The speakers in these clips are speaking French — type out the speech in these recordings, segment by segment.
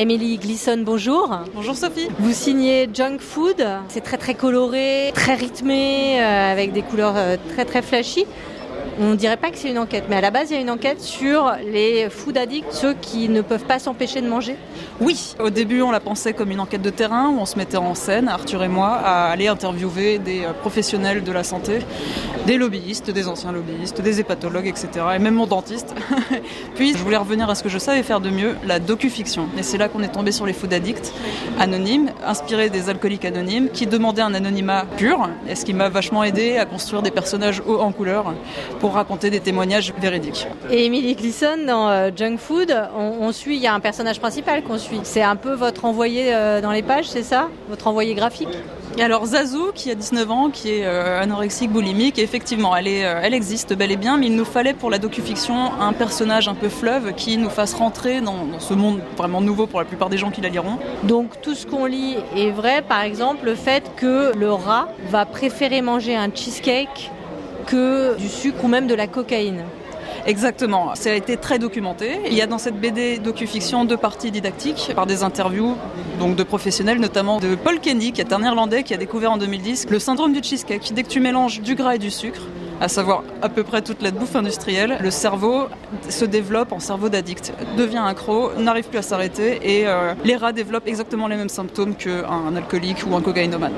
Émilie Glisson, bonjour. Bonjour Sophie. Vous signez Junk Food. C'est très très coloré, très rythmé, euh, avec des couleurs euh, très très flashy. On ne dirait pas que c'est une enquête, mais à la base, il y a une enquête sur les food addicts, ceux qui ne peuvent pas s'empêcher de manger. Oui, au début, on la pensait comme une enquête de terrain où on se mettait en scène, Arthur et moi, à aller interviewer des euh, professionnels de la santé, des lobbyistes, des anciens lobbyistes, des hépatologues, etc. Et même mon dentiste. Puis, je voulais revenir à ce que je savais faire de mieux, la docu-fiction. Et c'est là qu'on est tombé sur les food addicts anonymes, inspirés des alcooliques anonymes, qui demandaient un anonymat pur. Et ce qui m'a vachement aidé à construire des personnages hauts en couleur raconter des témoignages véridiques. Et Emily Gleason, dans euh, Junk Food, on, on, suit, il y a un personnage principal qu'on suit. C'est un peu votre envoyé euh, dans les pages, c'est ça? Votre envoyé graphique? Et alors Zazou, qui a 19 ans, qui est euh, anorexique, boulimique, effectivement, elle, est, euh, elle existe bel et bien, mais il nous fallait pour la docufiction un personnage un peu fleuve qui nous fasse rentrer dans, dans, ce monde vraiment nouveau pour la plupart des gens qui la liront. Donc tout ce qu'on lit est vrai, par exemple le fait que le rat va préférer manger un cheesecake que du sucre ou même de la cocaïne. Exactement, ça a été très documenté. Il y a dans cette BD docu-fiction deux parties didactiques par des interviews donc de professionnels, notamment de Paul Kenny, qui est un Irlandais qui a découvert en 2010 le syndrome du cheesecake. Dès que tu mélanges du gras et du sucre, à savoir à peu près toute la bouffe industrielle, le cerveau se développe en cerveau d'addict, devient accro, n'arrive plus à s'arrêter et euh, les rats développent exactement les mêmes symptômes qu'un alcoolique ou un cocaïnomane.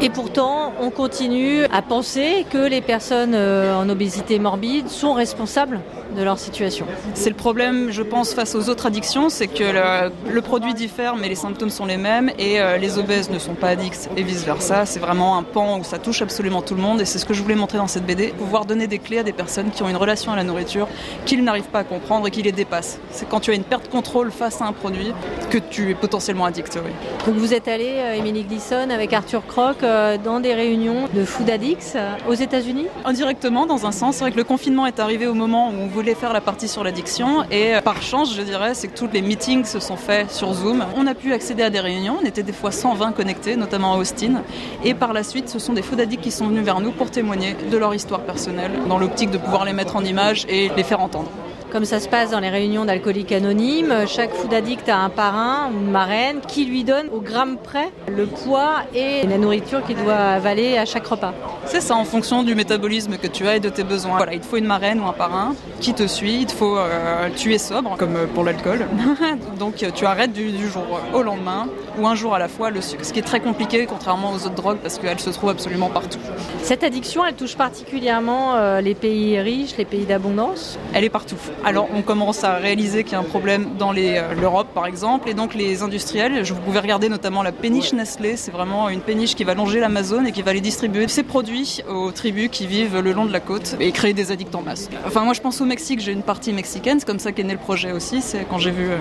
Et pourtant, on continue à penser que les personnes euh, en obésité morbide sont responsables de leur situation. C'est le problème, je pense, face aux autres addictions, c'est que le, le, produit diffère, mais les symptômes sont les mêmes, et euh, les obèses ne sont pas addicts, et vice-versa. C'est vraiment un pan où ça touche absolument tout le monde, et c'est ce que je voulais montrer dans cette BD, pouvoir donner des clés à des personnes qui ont une relation à la nourriture qu'ils n'arrivent pas à comprendre et qui les dépassent. C'est quand tu as une perte de contrôle face à un produit que tu es potentiellement addict. Oui. Donc vous êtes allé, euh, Émilie Glisson, avec Arthur Croc, euh, dans des réunions de food addicts euh, aux États-Unis Indirectement, dans un sens. C'est vrai que le confinement est arrivé au moment où on voulait faire la partie sur l'addiction, et par chance, je dirais, c'est que tous les meetings se sont faits sur Zoom. On a pu accéder à des réunions, on était des fois 120 connectés, notamment à Austin, et par la suite, ce sont des food addicts qui sont venus vers nous pour témoigner de leur histoire personnelle, dans l'optique de pouvoir les mettre en image et les faire entendre comme ça se passe dans les réunions d'alcooliques anonymes. Chaque food addict a un parrain ou une marraine qui lui donne au gramme près le poids et la nourriture qu'il doit avaler à chaque repas. C'est ça, en fonction du métabolisme que tu as et de tes besoins. Voilà, il te faut une marraine ou un parrain qui te suit. Il te faut euh, tuer sobre, comme pour l'alcool. Donc tu arrêtes du, du, jour au lendemain ou un jour à la fois le sucre. Ce qui est très compliqué, contrairement aux autres drogues, parce qu'elle se trouve absolument partout. Cette addiction, elle touche particulièrement euh, les pays riches, les pays d'abondance Elle est partout. Alors on commence à réaliser qu'il y a un problème dans euh, l'Europe par exemple, et donc les industriels, je, vous pouvez regarder notamment la péniche Nestlé, c'est vraiment une péniche qui va longer l'Amazon et qui va aller distribuer ses produits aux tribus qui vivent le long de la côte et créer des addicts en masse. Enfin moi je pense au Mexique, j'ai une partie mexicaine, c'est comme ça qu'est né le projet aussi, c'est quand j'ai vu euh,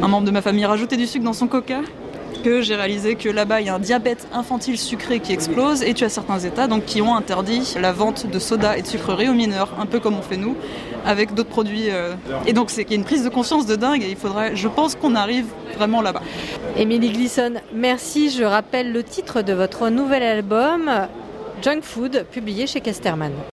un membre de ma famille rajouter du sucre dans son coca que j'ai réalisé que là-bas il y a un diabète infantile sucré qui explose et tu as certains États donc qui ont interdit la vente de soda et de sucreries aux mineurs, un peu comme on fait nous avec d'autres produits. Euh... Et donc c'est qu'il y a une prise de conscience de dingue et il faudrait, je pense qu'on arrive vraiment là-bas. Émilie Glisson, merci. Je rappelle le titre de votre nouvel album Junk Food, publié chez Casterman.